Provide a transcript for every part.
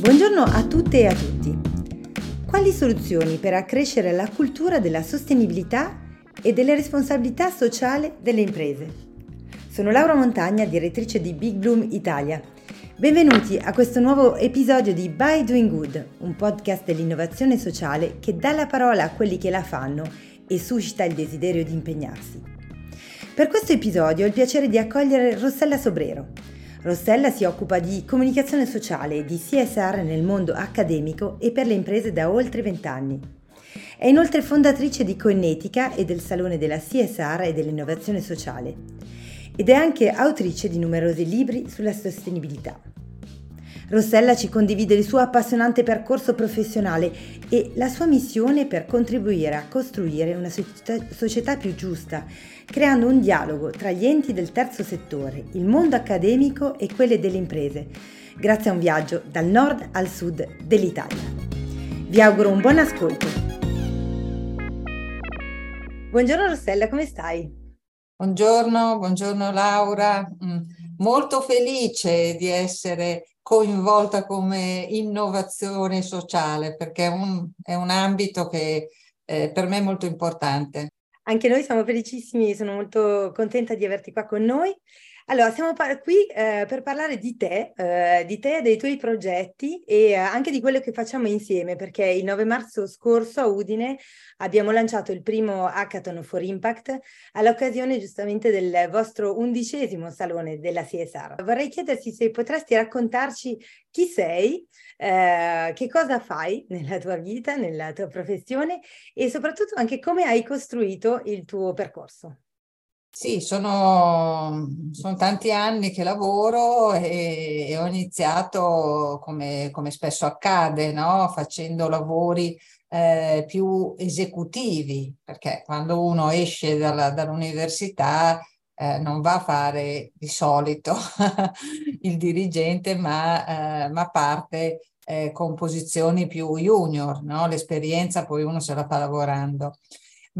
Buongiorno a tutte e a tutti. Quali soluzioni per accrescere la cultura della sostenibilità e delle responsabilità sociali delle imprese? Sono Laura Montagna, direttrice di Big Bloom Italia. Benvenuti a questo nuovo episodio di By Doing Good, un podcast dell'innovazione sociale che dà la parola a quelli che la fanno e suscita il desiderio di impegnarsi. Per questo episodio ho il piacere di accogliere Rossella Sobrero. Rossella si occupa di comunicazione sociale e di CSR nel mondo accademico e per le imprese da oltre vent'anni. È inoltre fondatrice di Coenetica e del Salone della CSR e dell'innovazione sociale ed è anche autrice di numerosi libri sulla sostenibilità. Rossella ci condivide il suo appassionante percorso professionale e la sua missione per contribuire a costruire una società più giusta, creando un dialogo tra gli enti del terzo settore, il mondo accademico e quelle delle imprese, grazie a un viaggio dal nord al sud dell'Italia. Vi auguro un buon ascolto. Buongiorno Rossella, come stai? Buongiorno, buongiorno Laura. Mm, molto felice di essere coinvolta come innovazione sociale perché è un, è un ambito che eh, per me è molto importante. Anche noi siamo felicissimi, sono molto contenta di averti qua con noi. Allora, siamo par- qui eh, per parlare di te, eh, di te, dei tuoi progetti e eh, anche di quello che facciamo insieme, perché il 9 marzo scorso a Udine abbiamo lanciato il primo Hackathon for Impact all'occasione giustamente del vostro undicesimo salone della CSR. Vorrei chiederti se potresti raccontarci chi sei, eh, che cosa fai nella tua vita, nella tua professione e soprattutto anche come hai costruito il tuo percorso. Sì, sono, sono, tanti anni che lavoro e, e ho iniziato come, come, spesso accade, no? facendo lavori eh, più esecutivi, perché quando uno esce dalla, dall'università eh, non va a fare di solito il dirigente, ma, eh, ma parte eh, con posizioni più junior, no? l'esperienza poi uno se la fa lavorando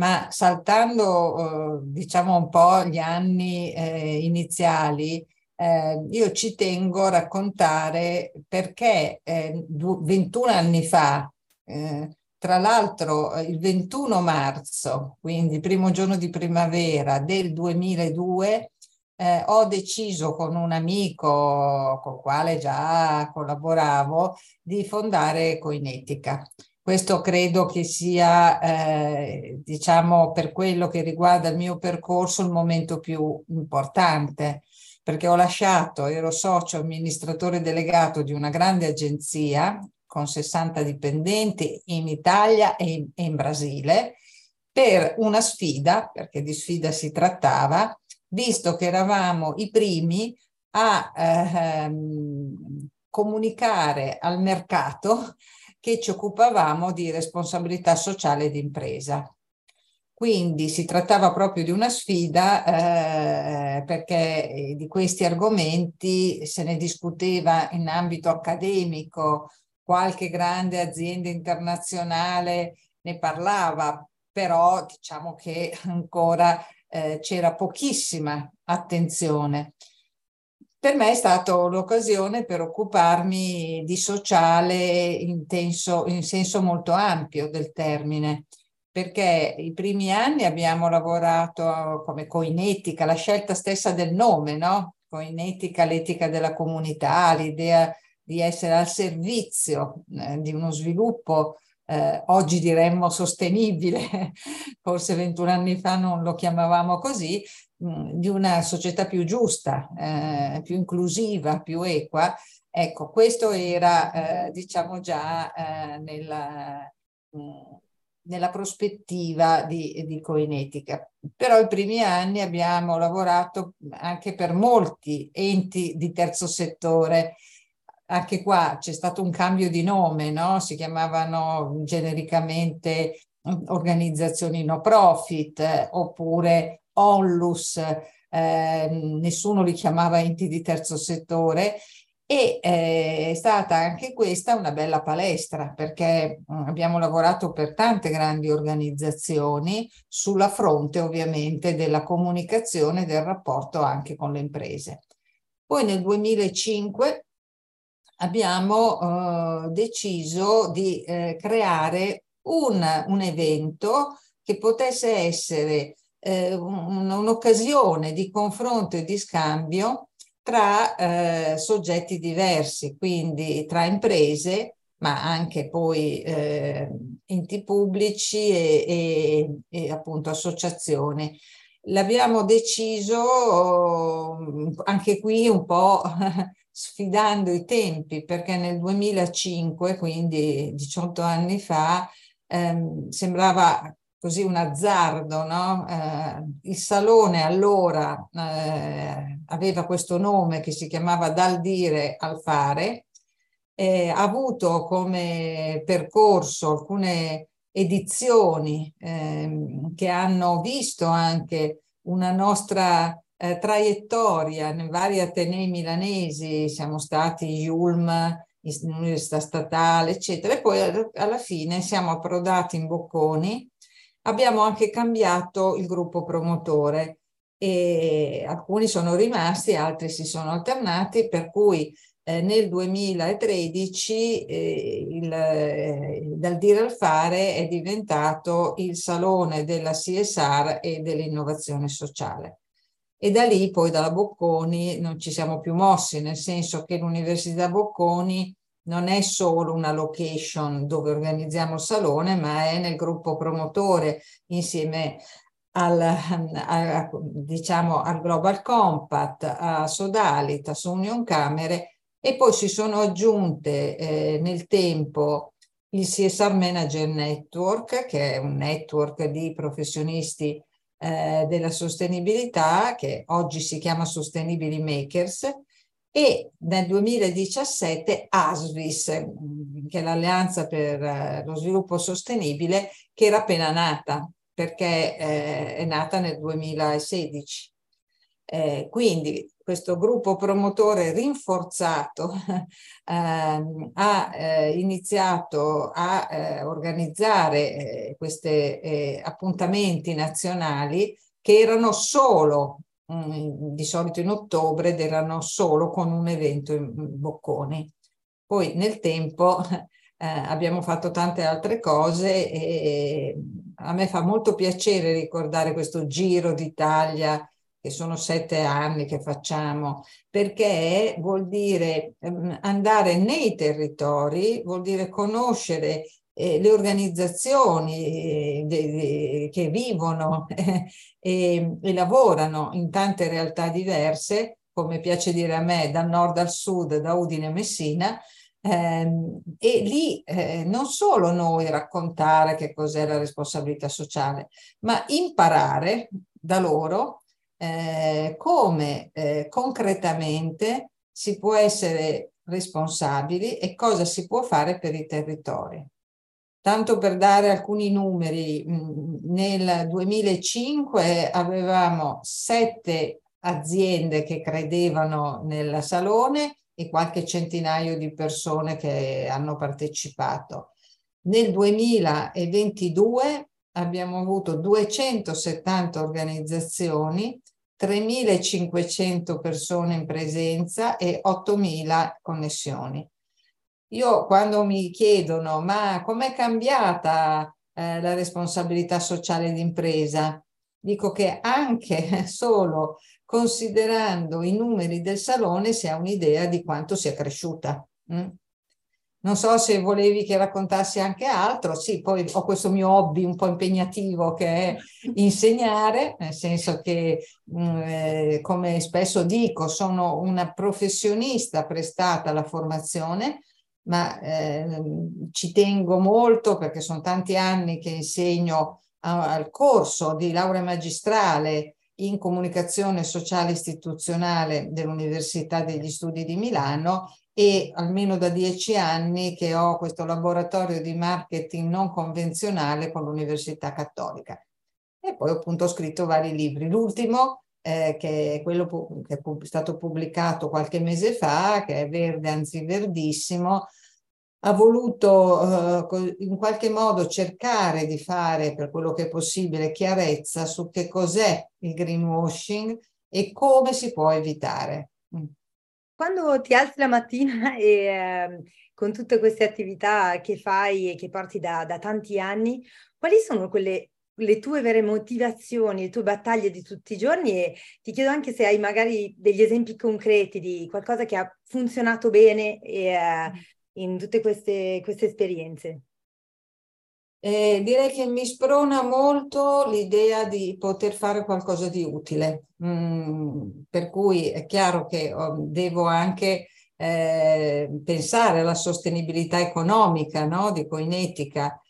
ma saltando eh, diciamo un po' gli anni eh, iniziali, eh, io ci tengo a raccontare perché 21 eh, anni fa, eh, tra l'altro il 21 marzo, quindi primo giorno di primavera del 2002, eh, ho deciso con un amico con il quale già collaboravo di fondare Coinetica. Questo credo che sia, eh, diciamo, per quello che riguarda il mio percorso, il momento più importante, perché ho lasciato, ero socio amministratore delegato di una grande agenzia con 60 dipendenti in Italia e in, e in Brasile, per una sfida, perché di sfida si trattava, visto che eravamo i primi a ehm, comunicare al mercato che ci occupavamo di responsabilità sociale d'impresa. Quindi si trattava proprio di una sfida eh, perché di questi argomenti se ne discuteva in ambito accademico, qualche grande azienda internazionale ne parlava, però diciamo che ancora eh, c'era pochissima attenzione per me è stata l'occasione per occuparmi di sociale in, in senso molto ampio del termine, perché i primi anni abbiamo lavorato come coinetica, la scelta stessa del nome, no? Coinetica, l'etica della comunità, l'idea di essere al servizio eh, di uno sviluppo eh, oggi diremmo sostenibile, forse 21 anni fa non lo chiamavamo così, di una società più giusta, eh, più inclusiva, più equa. Ecco, questo era, eh, diciamo già, eh, nella, mh, nella, prospettiva di, di Coinetica. Però i primi anni abbiamo lavorato anche per molti enti di terzo settore. Anche qua c'è stato un cambio di nome, no? si chiamavano genericamente organizzazioni no profit eh, oppure onlus, eh, nessuno li chiamava enti di terzo settore e eh, è stata anche questa una bella palestra perché mm, abbiamo lavorato per tante grandi organizzazioni sulla fronte ovviamente della comunicazione e del rapporto anche con le imprese. Poi nel 2005 abbiamo eh, deciso di eh, creare un, un, evento che potesse essere eh, un'occasione di confronto e di scambio tra eh, soggetti diversi, quindi tra imprese, ma anche poi eh, enti pubblici e, e, e appunto associazioni. L'abbiamo deciso anche qui un po' sfidando i tempi, perché nel 2005, quindi 18 anni fa, ehm, sembrava così un azzardo, no? Eh, il salone allora eh, aveva questo nome che si chiamava Dal dire al fare, eh, ha avuto come percorso alcune edizioni ehm, che hanno visto anche una nostra eh, traiettoria nei vari atenei milanesi, siamo stati Yulm, Università Statale, eccetera, e poi alla fine siamo approdati in Bocconi Abbiamo anche cambiato il gruppo promotore e alcuni sono rimasti, altri si sono alternati, per cui eh, nel 2013 eh, il, eh, dal dire al fare è diventato il salone della CSR e dell'innovazione sociale. E da lì poi dalla Bocconi non ci siamo più mossi, nel senso che l'Università Bocconi non è solo una location dove organizziamo il salone, ma è nel gruppo promotore insieme al, a, diciamo, al Global Compact, a Sodalitas, Union Camere. E poi si sono aggiunte eh, nel tempo il CSR Manager Network, che è un network di professionisti eh, della sostenibilità, che oggi si chiama Sustainability Makers, e nel 2017 ASVIS, mm, che è l'Alleanza per eh, lo Sviluppo Sostenibile, che era appena nata, perché eh, è nata nel 2016. Eh, quindi questo gruppo promotore rinforzato eh, ha eh, iniziato a eh, organizzare questi appuntamenti nazionali che erano solo Mm, di solito in ottobre ed erano solo con un evento in Bocconi. Poi nel tempo eh, abbiamo fatto tante altre cose e a me fa molto piacere ricordare questo giro d'Italia che sono sette anni che facciamo, perché vuol dire ehm, andare nei territori, vuol dire conoscere eh, le organizzazioni eh, che vivono eh, e, e, lavorano in tante realtà diverse, come piace dire a me, dal nord al sud, da Udine a Messina, ehm, e lì eh, non solo noi raccontare che cos'è la responsabilità sociale, ma imparare da loro eh, come eh, concretamente si può essere responsabili e cosa si può fare per i territori. Tanto per dare alcuni numeri, mm, nel 2005 avevamo sette aziende che credevano nel salone e qualche centinaio di persone che hanno partecipato. Nel 2022 abbiamo avuto 270 organizzazioni, 3.500 persone in presenza e 8.000 connessioni. Io quando mi chiedono ma com'è cambiata eh, la responsabilità sociale d'impresa, dico che anche solo considerando i numeri del salone si ha un'idea di quanto sia cresciuta. Mm? Non so se volevi che raccontassi anche altro, sì, poi ho questo mio hobby un po' impegnativo che è insegnare, nel senso che, mm, eh, come spesso dico, sono una professionista prestata alla formazione, ma eh, ci tengo molto perché sono tanti anni che insegno a, al corso di laurea magistrale in comunicazione sociale istituzionale dell'Università degli Studi di Milano e almeno da dieci anni che ho questo laboratorio di marketing non convenzionale con l'Università Cattolica. E poi appunto ho scritto vari libri. L'ultimo eh, che è quello che è stato pubblicato qualche mese fa, che è verde, anzi verdissimo, ha voluto eh, in qualche modo cercare di fare per quello che è possibile chiarezza su che cos'è il greenwashing e come si può evitare. Mm. Quando ti alzi la mattina e eh, con tutte queste attività che fai e che porti da, da tanti anni, quali sono quelle le tue vere motivazioni, le tue battaglie di tutti i giorni e ti chiedo anche se hai magari degli esempi concreti di qualcosa che ha funzionato bene e, eh, in tutte queste, queste esperienze. Eh, direi che mi sprona molto l'idea di poter fare qualcosa di utile, mm, per cui è chiaro che oh, devo anche eh, pensare alla sostenibilità economica no? di Coinetica,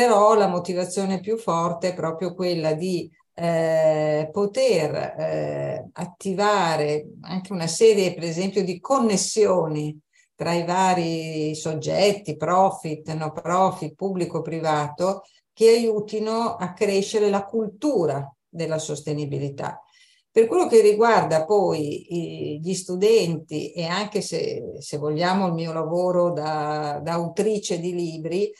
però la motivazione più forte è proprio quella di eh, poter eh, attivare anche una serie, per esempio, di connessioni tra i vari soggetti, profit, no profit, pubblico-privato, che aiutino a crescere la cultura della sostenibilità. Per quello che riguarda poi gli studenti e anche se, se vogliamo il mio lavoro da, da autrice di libri,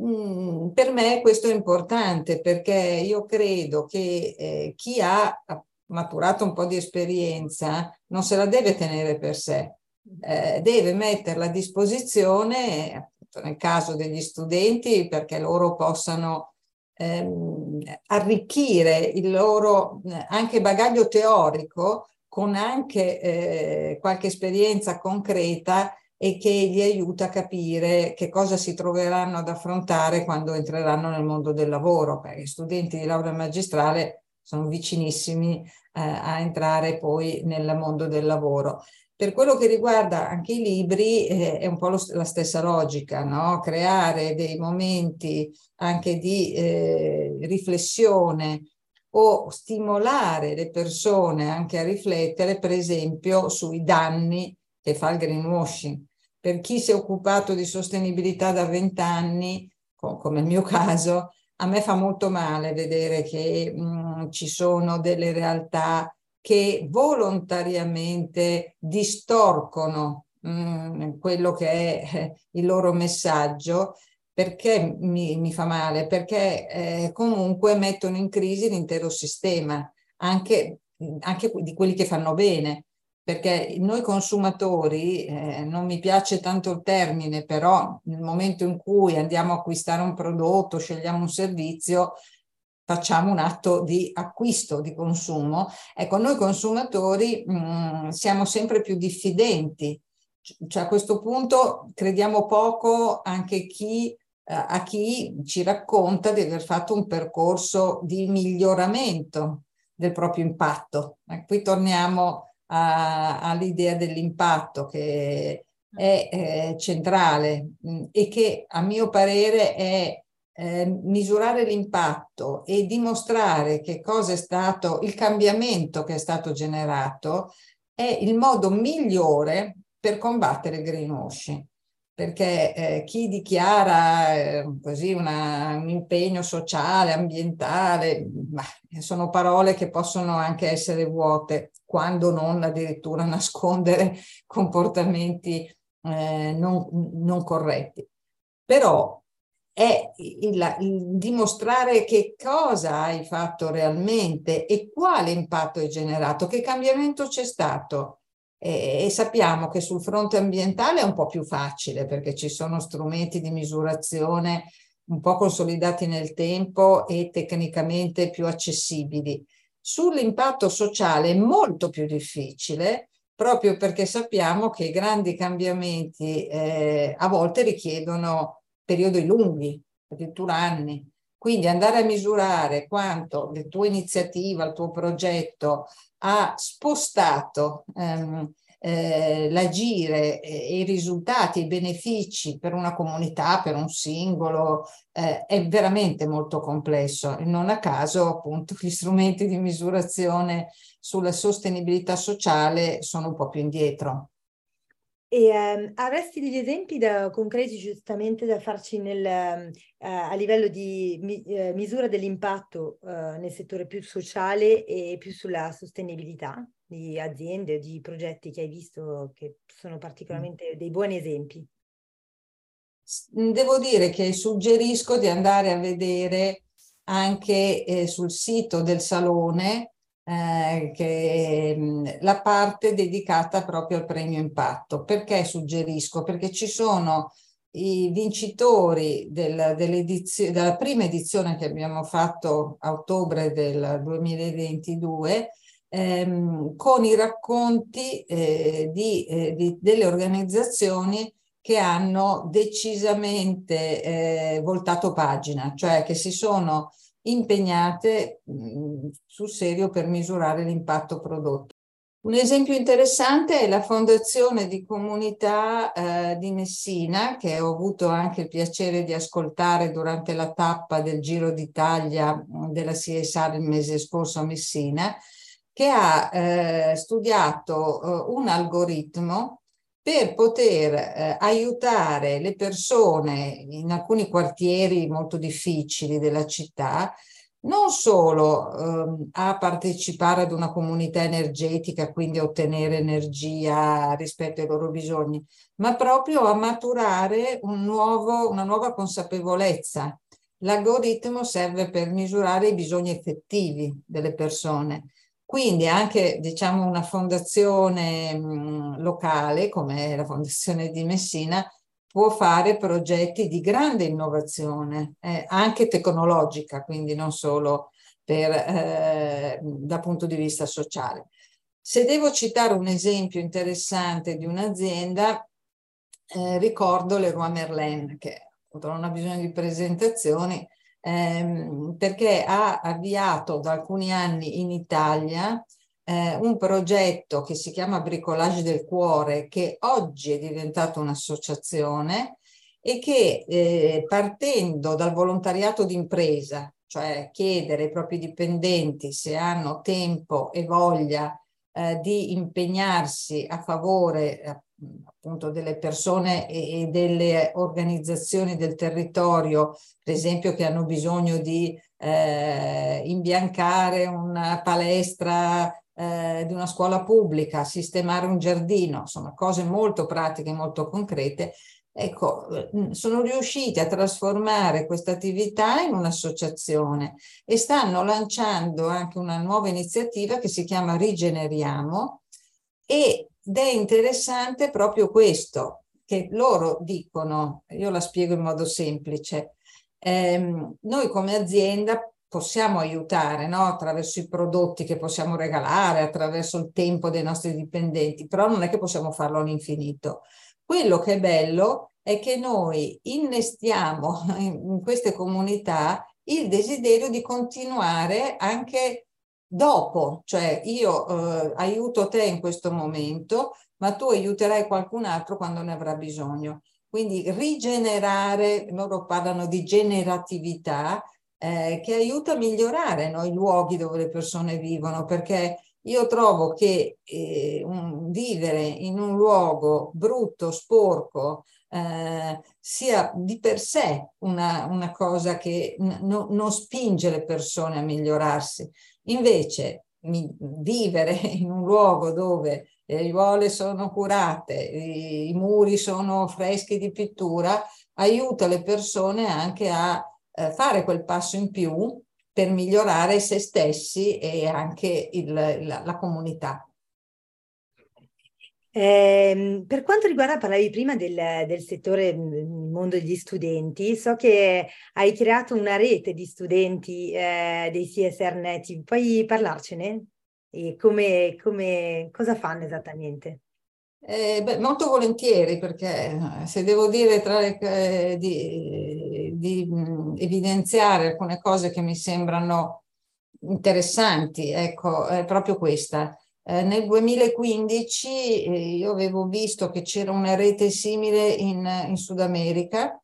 Mm, per me questo è importante perché io credo che eh, chi ha maturato un po' di esperienza non se la deve tenere per sé, eh, deve metterla a disposizione nel caso degli studenti perché loro possano ehm, arricchire il loro anche bagaglio teorico con anche eh, qualche esperienza concreta e che gli aiuta a capire che cosa si troveranno ad affrontare quando entreranno nel mondo del lavoro, perché gli studenti di laurea magistrale sono vicinissimi eh, a entrare poi nel mondo del lavoro. Per quello che riguarda anche i libri eh, è un po' lo, la stessa logica, no? creare dei momenti anche di eh, riflessione o stimolare le persone anche a riflettere, per esempio, sui danni che fa il greenwashing per chi si è occupato di sostenibilità da vent'anni, come il mio caso, a me fa molto male vedere che mh, ci sono delle realtà che volontariamente distorcono mh, quello che è eh, il loro messaggio perché mi, mi fa male? Perché eh, comunque mettono in crisi l'intero sistema, anche, anche di quelli che fanno bene perché noi consumatori, eh, non mi piace tanto il termine, però nel momento in cui andiamo a acquistare un prodotto, scegliamo un servizio, facciamo un atto di acquisto, di consumo. Ecco, noi consumatori mh, mm, siamo sempre più diffidenti, cioè a questo punto crediamo poco anche chi, eh, a chi ci racconta di aver fatto un percorso di miglioramento del proprio impatto. E qui torniamo all'idea dell'impatto che è eh, centrale mh, mm, e che a mio parere è eh, misurare l'impatto e dimostrare che cosa è stato il cambiamento che è stato generato è il modo migliore per combattere il greenwashing perché eh, chi dichiara eh, così una, un impegno sociale, ambientale, bah, sono parole che possono anche essere vuote, quando non addirittura nascondere comportamenti eh, non, non, corretti. Però è il, il dimostrare che cosa hai fatto realmente e quale impatto hai generato, che cambiamento c'è stato e, sappiamo che sul fronte ambientale è un po' più facile perché ci sono strumenti di misurazione un po' consolidati nel tempo e tecnicamente più accessibili. Sull'impatto sociale è molto più difficile proprio perché sappiamo che i grandi cambiamenti eh, a volte richiedono periodi lunghi, addirittura anni. Quindi andare a misurare quanto la tua iniziativa, il tuo progetto ha spostato ehm, eh, l'agire e i risultati, i benefici per una comunità, per un singolo, eh, è veramente molto complesso non a caso appunto gli strumenti di misurazione sulla sostenibilità sociale sono un po' più indietro. E um, avresti degli esempi da, concreti giustamente da farci nel, uh, a livello di mi, uh, misura dell'impatto uh, nel settore più sociale e più sulla sostenibilità di aziende di progetti che hai visto che sono particolarmente dei buoni esempi? Devo dire che suggerisco di andare a vedere anche eh, sul sito del Salone eh, che, la parte dedicata proprio al premio impatto. Perché suggerisco? Perché ci sono i vincitori del, della prima edizione che abbiamo fatto a ottobre del 2022 ehm, con i racconti eh, di, eh, di, delle organizzazioni che hanno decisamente eh, voltato pagina, cioè che si sono impegnate mh, sul serio per misurare l'impatto prodotto. Un esempio interessante è la fondazione di comunità eh, di Messina, che ho avuto anche il piacere di ascoltare durante la tappa del Giro d'Italia della CSR il mese scorso a Messina, che ha eh, studiato eh, un algoritmo per poter eh, aiutare le persone in alcuni quartieri molto difficili della città non solo eh, a partecipare ad una comunità energetica, quindi a ottenere energia rispetto ai loro bisogni, ma proprio a maturare un nuovo, una nuova consapevolezza. L'algoritmo serve per misurare i bisogni effettivi delle persone quindi anche diciamo, una fondazione locale come la fondazione di Messina può fare progetti di grande innovazione, eh, anche tecnologica, quindi non solo per, eh, dal punto di vista sociale. Se devo citare un esempio interessante di un'azienda, eh, ricordo Leroy Merlin, che non ha bisogno di presentazioni, ehm, perché ha avviato da alcuni anni in Italia eh, un progetto che si chiama Bricolage del Cuore, che oggi è diventato un'associazione e che eh, partendo dal volontariato d'impresa, cioè chiedere ai propri dipendenti se hanno tempo e voglia eh, di impegnarsi a favore appunto delle persone e, delle organizzazioni del territorio, per esempio che hanno bisogno di eh, imbiancare una palestra eh, di una scuola pubblica, sistemare un giardino, insomma cose molto pratiche, molto concrete. Ecco, eh, sono riusciti a trasformare questa attività in un'associazione e stanno lanciando anche una nuova iniziativa che si chiama Rigeneriamo e ed è interessante proprio questo, che loro dicono, io la spiego in modo semplice, ehm, noi come azienda possiamo aiutare no? attraverso i prodotti che possiamo regalare, attraverso il tempo dei nostri dipendenti, però non è che possiamo farlo all'infinito. Quello che è bello è che noi innestiamo in queste comunità il desiderio di continuare anche dopo, cioè io eh, aiuto te in questo momento, ma tu aiuterai qualcun altro quando ne avrà bisogno. Quindi rigenerare, loro parlano di generatività, eh, che aiuta a migliorare no, i luoghi dove le persone vivono, perché io trovo che eh, un, vivere in un luogo brutto, sporco, eh, sia di per sé una, una cosa che n- non spinge le persone a migliorarsi. Invece vivere in un luogo dove le aiuole sono curate, i, i, muri sono freschi di pittura, aiuta le persone anche a eh, fare quel passo in più per migliorare se stessi e anche il, la, la comunità. Eh, per quanto riguarda, parlavi prima del, del settore del mondo degli studenti, so che hai creato una rete di studenti eh, dei CSR Native, puoi parlarcene? E come, come, cosa fanno esattamente? Eh, beh, molto volentieri perché eh, se devo dire tra le, eh, di, di mh, evidenziare alcune cose che mi sembrano interessanti, ecco, è proprio questa. Eh, nel 2015 eh, io avevo visto che c'era una rete simile in, in Sud America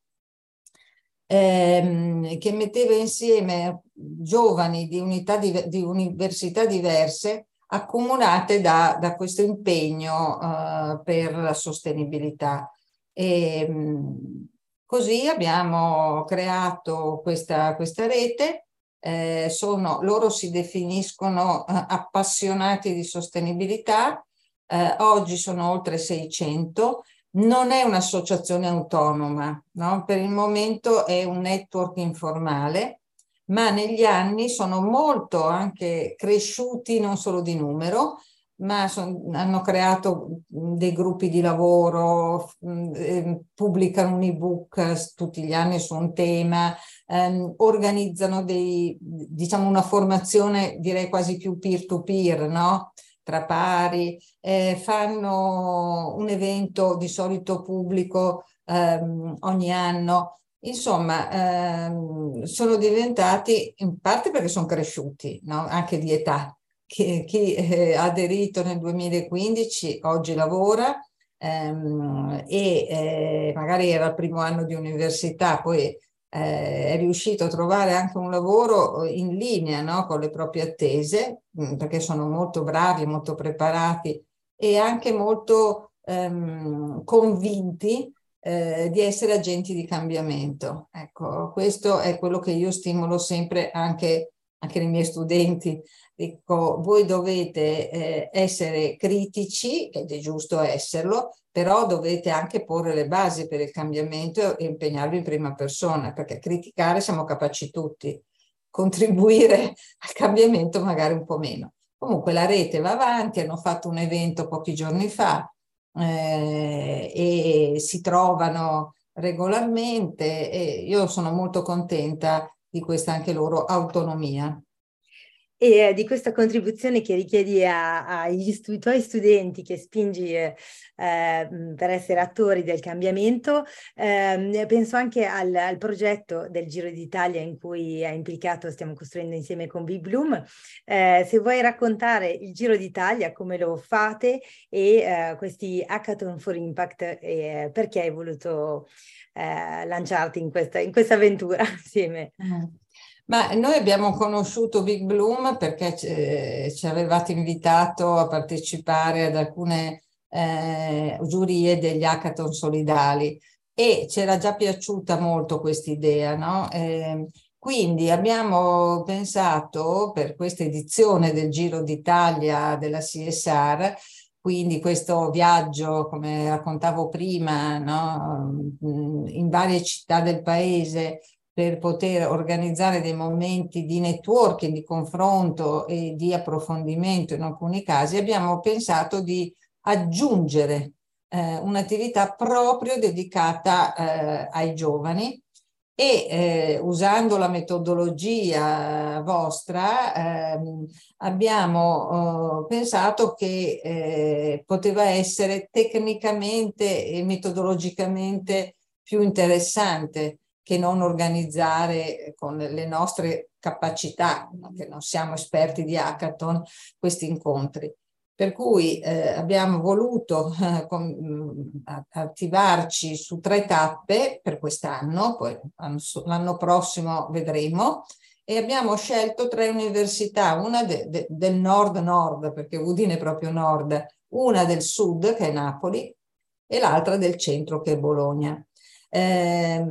ehm, che metteva insieme giovani di, unità di, di università diverse accomunate da, da questo impegno uh, per la sostenibilità. E, mh, così abbiamo creato questa, questa rete. Eh, sono, loro si definiscono uh, appassionati di sostenibilità, eh, oggi sono oltre 600 non è un'associazione autonoma, no? per il momento è un network informale, ma negli anni sono molto anche cresciuti non solo di numero, ma son, hanno creato dei gruppi di lavoro, eh, pubblicano un ebook tutti gli anni su un tema, ehm, organizzano dei, diciamo una formazione direi quasi più peer-to-peer, no? tra pari, eh, fanno un evento di solito pubblico ehm, ogni anno. Insomma, ehm, sono diventati, in parte perché sono cresciuti, no? anche di età. Chi, chi eh, ha aderito nel 2015 oggi lavora ehm, e eh, magari era il primo anno di università, poi eh, è riuscito a trovare anche un lavoro in linea no? con le proprie attese, mm, perché sono molto bravi, molto preparati e anche molto ehm, convinti eh, di essere agenti di cambiamento. Ecco, questo è quello che io stimolo sempre anche, anche nei miei studenti. Dico, voi dovete eh, essere critici, ed è giusto esserlo, però dovete anche porre le basi per il cambiamento e impegnarvi in prima persona, perché criticare siamo capaci tutti, contribuire al cambiamento magari un po' meno. Comunque la rete va avanti, hanno fatto un evento pochi giorni fa eh, e si trovano regolarmente e io sono molto contenta di questa anche loro autonomia e di questa contribuzione che richiedi ai stu- tuoi studenti, che spingi eh, per essere attori del cambiamento. Eh, penso anche al, al, progetto del Giro d'Italia in cui è implicato, stiamo costruendo insieme con Big Bloom. Eh, se vuoi raccontare il Giro d'Italia, come lo fate e eh, questi Hackathon for Impact, e perché hai voluto eh, lanciarti in questa, in questa avventura assieme. Mm. Ma noi abbiamo conosciuto Big Bloom perché ci avevate invitato a partecipare ad alcune eh, giurie degli hackathon solidali e ci era già piaciuta molto questa idea, no? Eh, quindi abbiamo pensato per questa edizione del Giro d'Italia della CSR, quindi questo viaggio, come raccontavo prima, no? in varie città del paese per poter organizzare dei momenti di networking, di confronto e di approfondimento in alcuni casi, abbiamo pensato di aggiungere eh, un'attività proprio dedicata eh, ai giovani e eh, usando la metodologia vostra ehm, abbiamo eh, pensato che eh, poteva essere tecnicamente e metodologicamente più interessante che non organizzare con le nostre capacità, che non siamo esperti di hackathon, questi incontri. Per cui eh, abbiamo voluto eh, con, attivarci su tre tappe per quest'anno, poi l'anno prossimo vedremo, e abbiamo scelto tre università, una de, de, del nord-nord, perché Udine è proprio nord, una del sud, che è Napoli, e l'altra del centro, che è Bologna. Eh,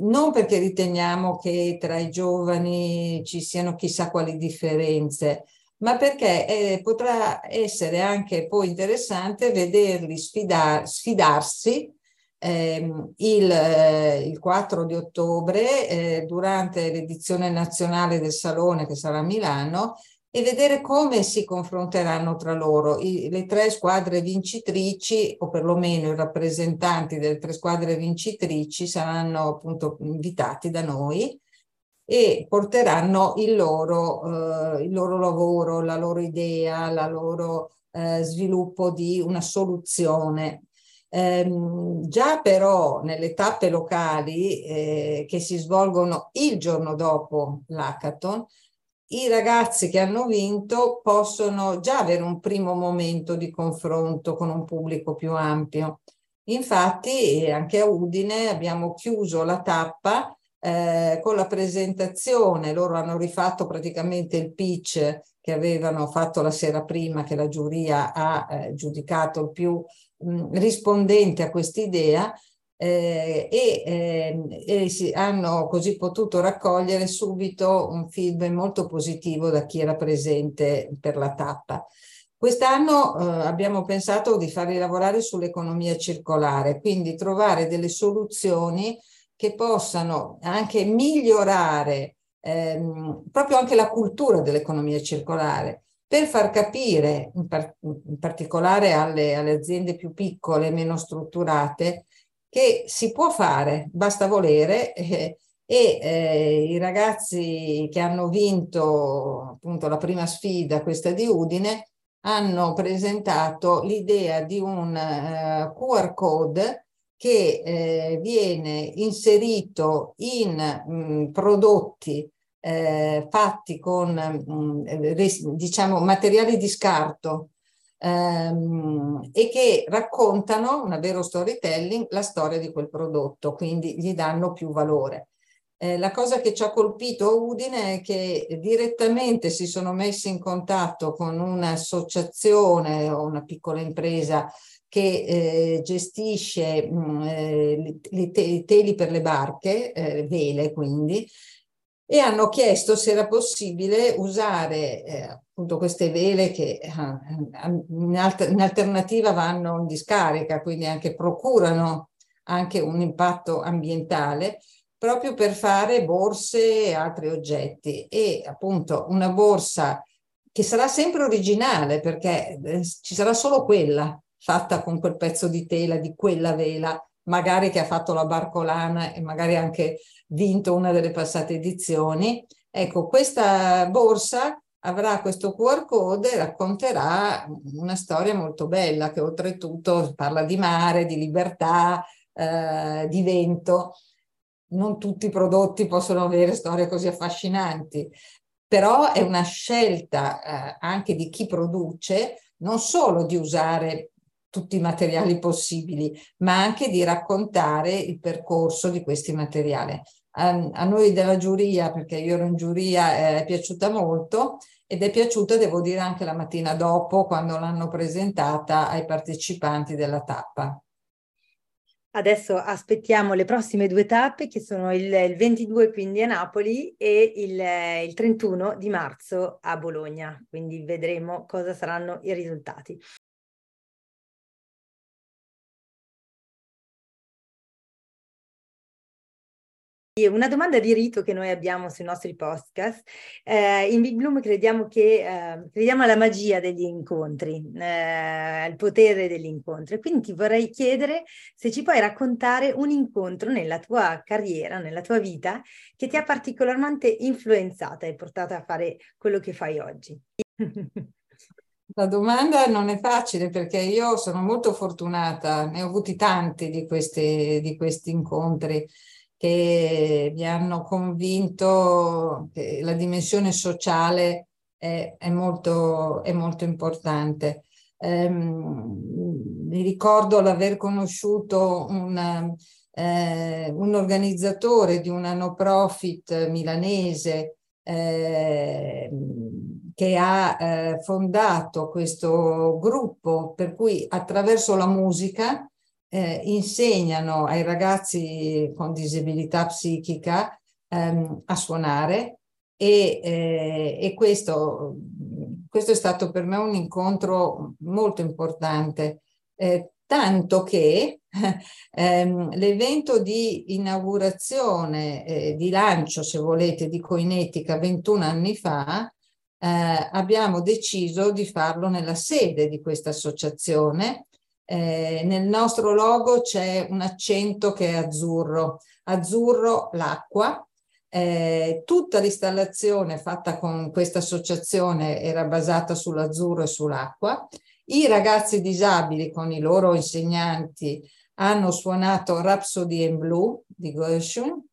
non perché riteniamo che tra i giovani ci siano chissà quali differenze, ma perché eh, potrà essere anche poi interessante vederli sfidar, sfidarsi eh, il, eh, il, 4 di ottobre eh, durante l'edizione nazionale del Salone che sarà a Milano e vedere come si confronteranno tra loro I, le tre squadre vincitrici o perlomeno i rappresentanti delle tre squadre vincitrici saranno appunto invitati da noi e porteranno il loro, eh, il loro lavoro, la loro idea, la loro eh, sviluppo di una soluzione. Eh, già però nelle tappe locali eh, che si svolgono il giorno dopo l'hackathon i ragazzi che hanno vinto possono già avere un primo momento di confronto con un pubblico più ampio. Infatti anche a Udine abbiamo chiuso la tappa eh, con la presentazione, loro hanno rifatto praticamente il pitch che avevano fatto la sera prima che la giuria ha eh, giudicato il più mh, rispondente a quest'idea eh, e, eh, e si, hanno così potuto raccogliere subito un feedback molto positivo da chi era presente per la tappa. Quest'anno eh, abbiamo pensato di farli lavorare sull'economia circolare, quindi trovare delle soluzioni che possano anche migliorare ehm, proprio anche la cultura dell'economia circolare per far capire in, par in particolare alle, alle, aziende più piccole, meno strutturate, che si può fare, basta volere. Eh, e eh, i ragazzi che hanno vinto appunto la prima sfida, questa di Udine, hanno presentato l'idea di un uh, eh, QR code che eh, viene inserito in mh, mm, prodotti eh, fatti con mh, mm, diciamo materiali di scarto ehm, e che raccontano, una vero storytelling, la storia di quel prodotto, quindi gli danno più valore. Eh, la cosa che ci ha colpito a Udine è che direttamente si sono messi in contatto con un'associazione o una piccola impresa che eh, gestisce mm, eh, i teli per le barche, eh, vele quindi, e hanno chiesto se era possibile usare eh, appunto queste vele che eh, in, alter in, alternativa vanno in discarica, quindi anche procurano anche un impatto ambientale, proprio per fare borse e altri oggetti. E appunto una borsa che sarà sempre originale perché eh, ci sarà solo quella fatta con quel pezzo di tela di quella vela, magari che ha fatto la barcolana e magari anche vinto una delle passate edizioni. Ecco, questa borsa avrà questo QR code e racconterà una storia molto bella che oltretutto parla di mare, di libertà, eh, di vento. Non tutti i prodotti possono avere storie così affascinanti, però è una scelta eh, anche di chi produce non solo di usare tutti i materiali possibili, ma anche di raccontare il percorso di questi materiali. A, a noi della giuria, perché io ero in giuria, è piaciuta molto ed è piaciuta, devo dire, anche la mattina dopo, quando l'hanno presentata ai partecipanti della tappa. Adesso aspettiamo le prossime due tappe che sono il, il 22 quindi a Napoli e il, il 31 di marzo a Bologna, quindi vedremo cosa saranno i risultati. Una domanda di rito che noi abbiamo sui nostri podcast. Eh, in Big Bloom crediamo, che, eh, crediamo alla magia degli incontri, eh, al potere degli incontri. Quindi ti vorrei chiedere se ci puoi raccontare un incontro nella tua carriera, nella tua vita, che ti ha particolarmente influenzata e portata a fare quello che fai oggi. La domanda non è facile perché io sono molto fortunata, ne ho avuti tanti di, questi, di questi incontri che mi hanno convinto che la dimensione sociale è, è, molto, è molto, importante. Um, mi ricordo l'aver conosciuto una, eh, un organizzatore di una no profit milanese eh, che ha eh, fondato questo gruppo per cui attraverso la musica eh, insegnano ai ragazzi con disabilità psichica ehm, a suonare e, eh, e questo, questo, è stato per me un incontro molto importante, eh, tanto che ehm, l'evento di inaugurazione, eh, di lancio, se volete, di Coinetica 21 anni fa, eh, abbiamo deciso di farlo nella sede di questa associazione eh, nel nostro logo c'è un accento che è azzurro, azzurro l'acqua. Eh, tutta l'installazione fatta con questa associazione era basata sull'azzurro e sull'acqua. I ragazzi disabili con i loro insegnanti hanno suonato Rhapsody in Blue di Gershwin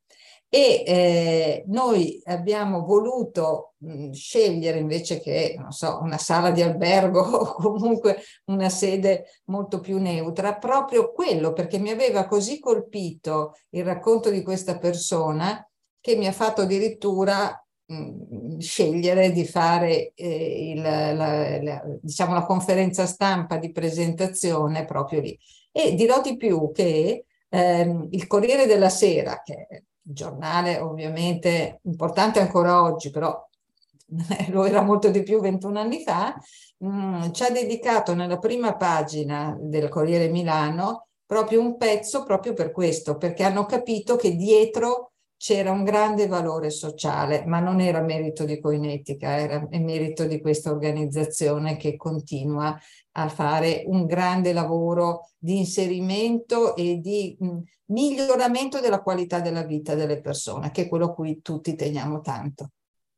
e eh, noi abbiamo voluto mh, scegliere invece che, non so, una sala di albergo o comunque una sede molto più neutra, proprio quello perché mi aveva così colpito il racconto di questa persona che mi ha fatto addirittura mh, scegliere di fare eh, il, la, la, diciamo, la conferenza stampa di presentazione proprio lì. E dirò di più che ehm, il Corriere della Sera, che giornale ovviamente importante ancora oggi, però lo era molto di più 21 anni fa, mh, mm, ci ha dedicato nella prima pagina del Corriere Milano proprio un pezzo proprio per questo, perché hanno capito che dietro c'era un grande valore sociale, ma non era merito di Coinetica, era merito di questa organizzazione che continua a fare un grande lavoro di inserimento e di miglioramento della qualità della vita delle persone, che è quello a cui tutti teniamo tanto.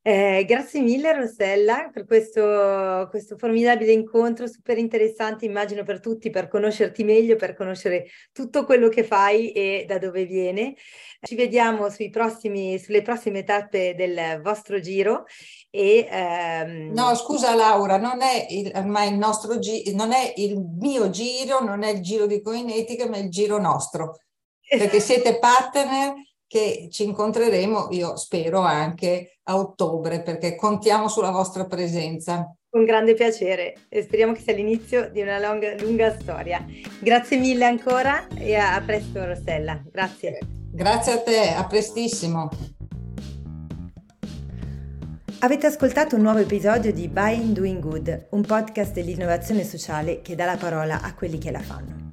Eh, grazie mille Rossella per questo, questo, formidabile incontro, super interessante immagino per tutti, per conoscerti meglio, per conoscere tutto quello che fai e da dove viene. Ci vediamo prossimi, sulle prossime tappe del vostro giro. E, ehm... No, scusa Laura, non è il, ormai il nostro giro, non è il mio giro, non è il giro di Coinetica, ma è il giro nostro, perché siete partner che ci incontreremo, io spero anche a ottobre, perché contiamo sulla vostra presenza. Con grande piacere e speriamo che sia l'inizio di una lunga, lunga storia. Grazie mille ancora e a, a presto Rossella. Grazie. Grazie a te, a prestissimo. Avete ascoltato un nuovo episodio di Buying Doing Good, un podcast dell'innovazione sociale che dà la parola a quelli che la fanno.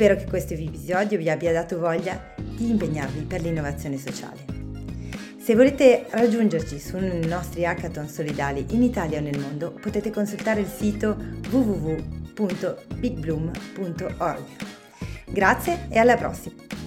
Spero che questo episodio vi abbia dato voglia di impegnarvi per l'innovazione sociale. Se volete raggiungerci sui nostri hackathon solidali in Italia o nel mondo, potete consultare il sito www.bigbloom.org. Grazie e alla prossima!